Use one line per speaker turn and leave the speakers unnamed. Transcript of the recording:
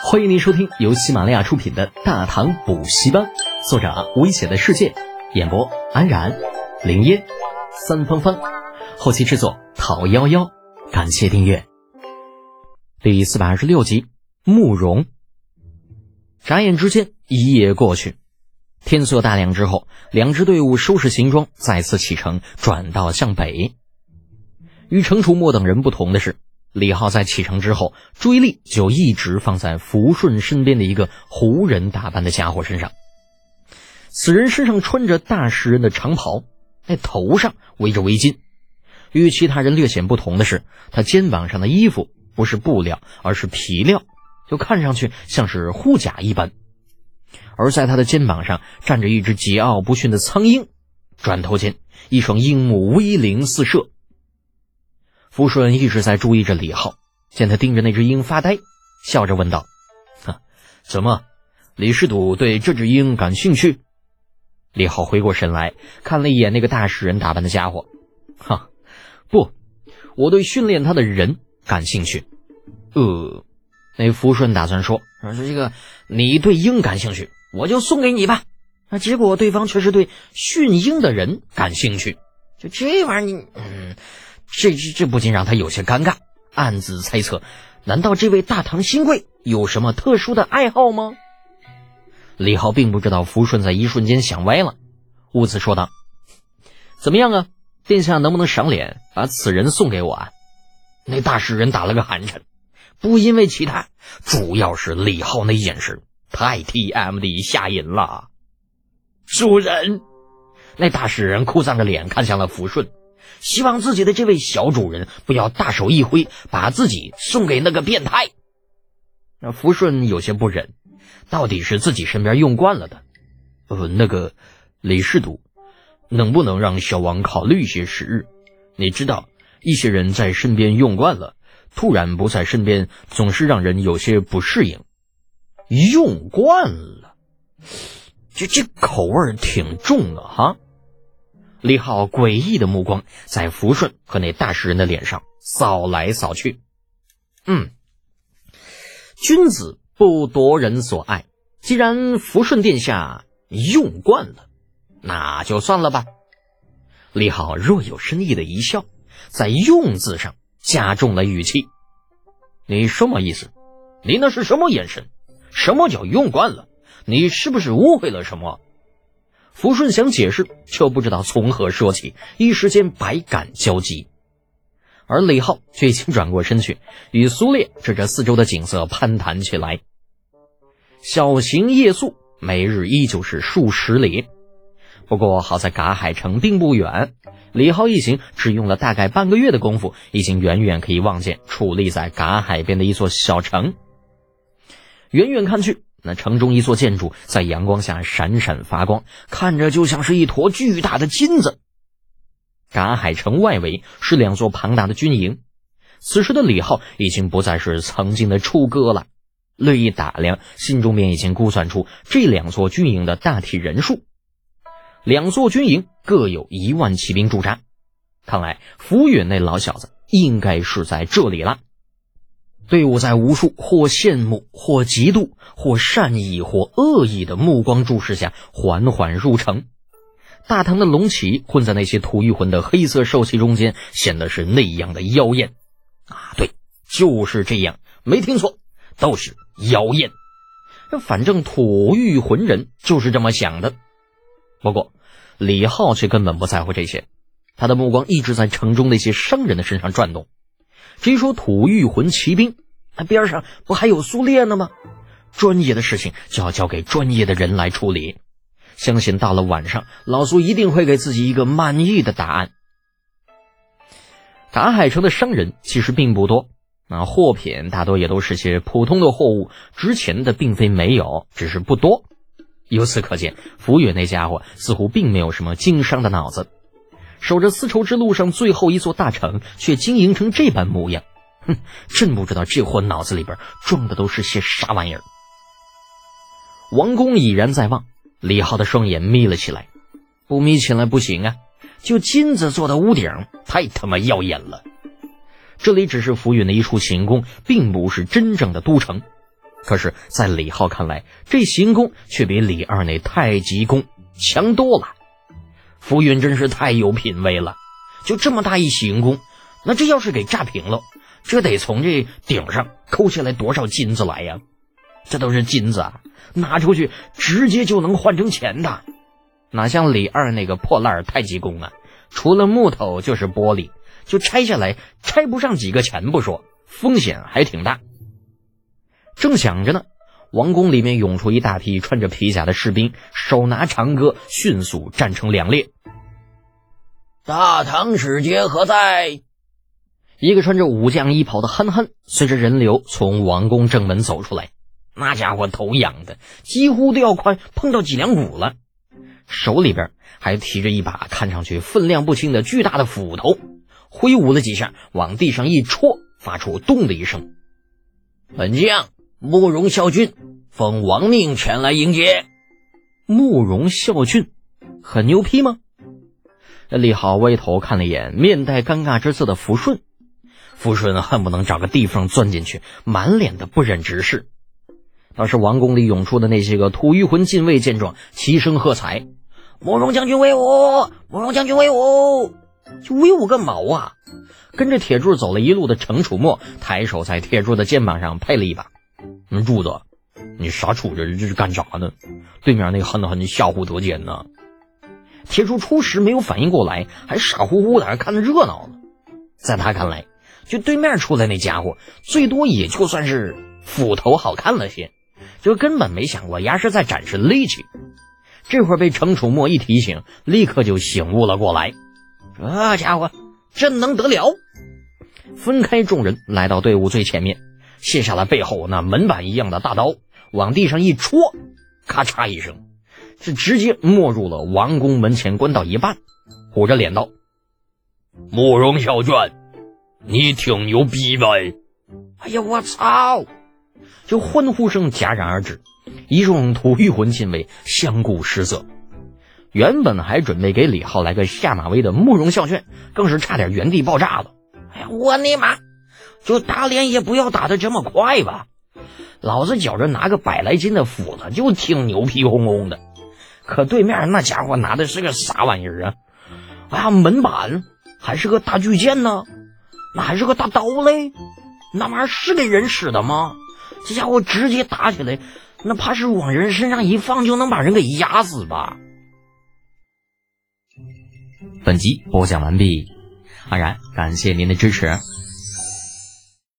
欢迎您收听由喜马拉雅出品的《大唐补习班》，作者危险的世界，演播安然、林烟、三芳芳，后期制作陶幺幺。感谢订阅。第四百二十六集，慕容。眨眼之间，一夜过去，天色大亮之后，两支队伍收拾行装，再次启程，转道向北。与程楚墨等人不同的是。李浩在启程之后，注意力就一直放在福顺身边的一个胡人打扮的家伙身上。此人身上穿着大食人的长袍，那头上围着围巾。与其他人略显不同的是，他肩膀上的衣服不是布料，而是皮料，就看上去像是护甲一般。而在他的肩膀上站着一只桀骜不驯的苍鹰，转头间，一双鹰目威灵四射。福顺一直在注意着李浩，见他盯着那只鹰发呆，笑着问道：“哈，怎么，李师祖对这只鹰感兴趣？”李浩回过神来看了一眼那个大使人打扮的家伙，“哈，不，我对训练他的人感兴趣。”呃，那福顺打算说：“说这个你对鹰感兴趣，我就送给你吧。”啊，结果对方却是对驯鹰的人感兴趣，就这玩意儿，你嗯。这这这不禁让他有些尴尬，暗自猜测：难道这位大唐新贵有什么特殊的爱好吗？李浩并不知道福顺在一瞬间想歪了，兀自说道：“怎么样啊，殿下能不能赏脸把此人送给我啊？”那大使人打了个寒颤，不因为其他，主要是李浩那眼神太 T M 的下瘾了。主人，那大使人哭丧着脸看向了福顺。希望自己的这位小主人不要大手一挥，把自己送给那个变态。那福顺有些不忍，到底是自己身边用惯了的。呃，那个李世祖，能不能让小王考虑一些时日？你知道，一些人在身边用惯了，突然不在身边，总是让人有些不适应。用惯了，这这口味挺重的哈。李浩诡异的目光在福顺和那大诗人的脸上扫来扫去。嗯，君子不夺人所爱。既然福顺殿下用惯了，那就算了吧。李浩若有深意的一笑，在“用”字上加重了语气。你什么意思？你那是什么眼神？什么叫用惯了？你是不是误会了什么？福顺想解释，却不知道从何说起，一时间百感交集。而李浩却已经转过身去，与苏烈指着四周的景色攀谈起来。小行夜宿，每日依旧是数十里。不过好在嘎海城并不远，李浩一行只用了大概半个月的功夫，已经远远可以望见矗立在嘎海边的一座小城。远远看去。那城中一座建筑在阳光下闪闪发光，看着就像是一坨巨大的金子。嘎海城外围是两座庞大的军营。此时的李浩已经不再是曾经的初哥了，略一打量，心中便已经估算出这两座军营的大体人数。两座军营各有一万骑兵驻扎，看来福远那老小子应该是在这里了。队伍在无数或羡慕、或嫉妒、或善意、或恶意的目光注视下缓缓入城。大唐的龙旗混在那些土玉魂的黑色兽旗中间，显得是那样的妖艳。啊，对，就是这样，没听错，都是妖艳。反正土玉魂人就是这么想的。不过，李浩却根本不在乎这些，他的目光一直在城中那些商人的身上转动。至于说吐玉魂骑兵，那边上不还有苏烈呢吗？专业的事情就要交给专业的人来处理。相信到了晚上，老苏一定会给自己一个满意的答案。嘎海城的商人其实并不多，那货品大多也都是些普通的货物，值钱的并非没有，只是不多。由此可见，福远那家伙似乎并没有什么经商的脑子。守着丝绸之路上最后一座大城，却经营成这般模样，哼！真不知道这货脑子里边装的都是些啥玩意儿。王宫已然在望，李浩的双眼眯了起来，不眯起来不行啊！就金子做的屋顶，太他妈耀眼了。这里只是浮云的一处行宫，并不是真正的都城。可是，在李浩看来，这行宫却比李二那太极宫强多了。浮云真是太有品位了，就这么大一行宫，那这要是给炸平了，这得从这顶上抠下来多少金子来呀？这都是金子啊，拿出去直接就能换成钱的，哪像李二那个破烂太极宫啊，除了木头就是玻璃，就拆下来拆不上几个钱不说，风险还挺大。正想着呢，王宫里面涌出一大批穿着皮甲的士兵，手拿长戈，迅速站成两列。
大唐使节何在？
一个穿着武将衣袍的憨憨，随着人流从王宫正门走出来。那家伙头仰的几乎都要快碰到脊梁骨了，手里边还提着一把看上去分量不轻的巨大的斧头，挥舞了几下，往地上一戳，发出“咚”的一声。
本将。慕容孝俊奉王命前来迎接。
慕容孝俊很牛批吗？李浩歪头看了一眼面带尴尬之色的福顺，福顺恨不能找个地缝钻进去，满脸的不忍直视。倒是王宫里涌出的那些个吐谷浑禁卫见状，齐声喝彩：“
慕容将军威武！慕容将军威武！
就威武个毛啊！”跟着铁柱走了一路的程楚墨抬手在铁柱的肩膀上拍了一把。嗯，柱子，你啥出这这是干啥呢？对面那个憨憨吓唬得见呢。铁柱初时没有反应过来，还傻乎乎的看着热闹呢。在他看来，就对面出来那家伙，最多也就算是斧头好看了些，就根本没想过牙是在展示力气。这会儿被程楚墨一提醒，立刻就醒悟了过来。这家伙真能得了！分开众人，来到队伍最前面。卸下了背后那门板一样的大刀，往地上一戳，咔嚓一声，是直接没入了王宫门前关到一半，虎着脸道：“
慕容小娟，你挺牛逼呗！”
哎呀，我操！
就欢呼声戛然而止，一众吐玉魂禁卫相顾失色。原本还准备给李浩来个下马威的慕容笑炫，更是差点原地爆炸了。
哎呀，我尼玛！就打脸也不要打的这么快吧，老子觉着拿个百来斤的斧子就挺牛皮哄哄的，可对面那家伙拿的是个啥玩意儿啊？哎呀，门板还是个大巨剑呢，那还是个大刀嘞，那玩意儿是给人使的吗？这家伙直接打起来，那怕是往人身上一放就能把人给压死吧？
本集播讲完毕，安然感谢您的支持。